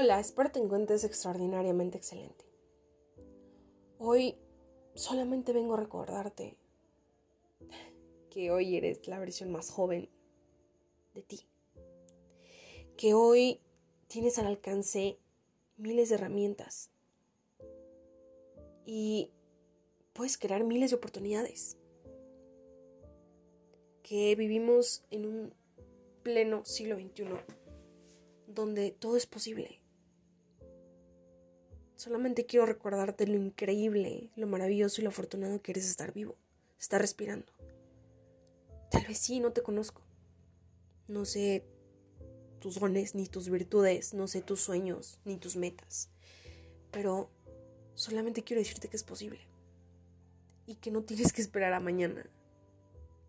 Hola, espero te encuentres extraordinariamente excelente. Hoy solamente vengo a recordarte que hoy eres la versión más joven de ti. Que hoy tienes al alcance miles de herramientas y puedes crear miles de oportunidades. Que vivimos en un pleno siglo XXI donde todo es posible Solamente quiero recordarte lo increíble, lo maravilloso y lo afortunado que eres estar vivo, estar respirando. Tal vez sí, no te conozco. No sé tus dones, ni tus virtudes, no sé tus sueños, ni tus metas. Pero solamente quiero decirte que es posible. Y que no tienes que esperar a mañana.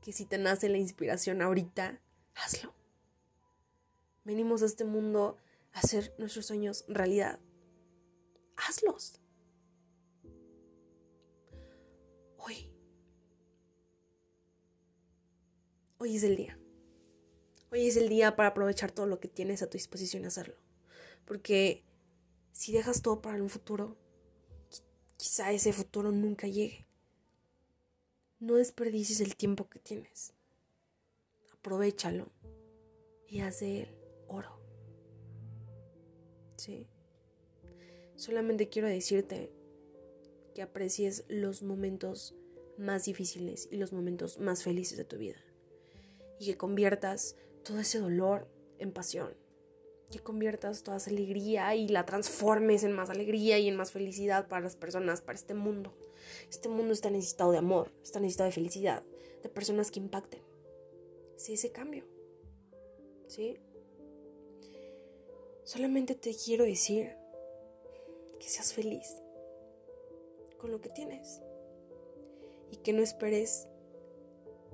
Que si te nace la inspiración ahorita, hazlo. Venimos a este mundo a hacer nuestros sueños realidad hazlos. Hoy. Hoy es el día. Hoy es el día para aprovechar todo lo que tienes a tu disposición y hacerlo. Porque si dejas todo para un futuro, quizá ese futuro nunca llegue. No desperdicies el tiempo que tienes. Aprovechalo y haz de él oro. ¿Sí? Solamente quiero decirte que aprecies los momentos más difíciles y los momentos más felices de tu vida. Y que conviertas todo ese dolor en pasión. Que conviertas toda esa alegría y la transformes en más alegría y en más felicidad para las personas, para este mundo. Este mundo está necesitado de amor, está necesitado de felicidad, de personas que impacten. Sí, ese cambio. ¿Sí? Solamente te quiero decir que seas feliz con lo que tienes y que no esperes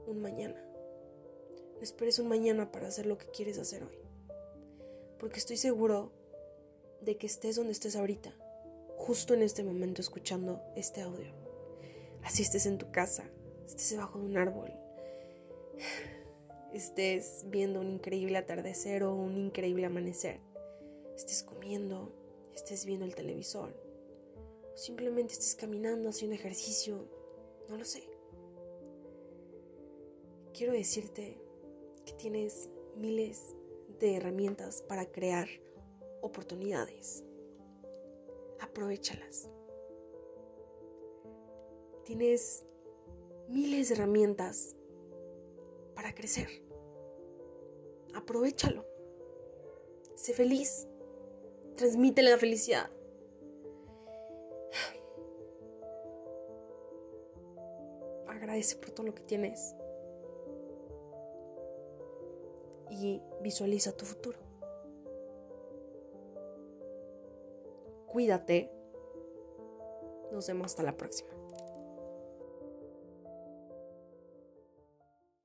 un mañana. No esperes un mañana para hacer lo que quieres hacer hoy. Porque estoy seguro de que estés donde estés ahorita, justo en este momento escuchando este audio. Así estés en tu casa, estés debajo de un árbol, estés viendo un increíble atardecer o un increíble amanecer, estés comiendo, estés viendo el televisor, o simplemente estés caminando, haciendo ejercicio, no lo sé. Quiero decirte que tienes miles de herramientas para crear oportunidades. Aprovechalas. Tienes miles de herramientas para crecer. Aprovechalo. Sé feliz. Transmítele la felicidad. Agradece por todo lo que tienes. Y visualiza tu futuro. Cuídate. Nos vemos hasta la próxima.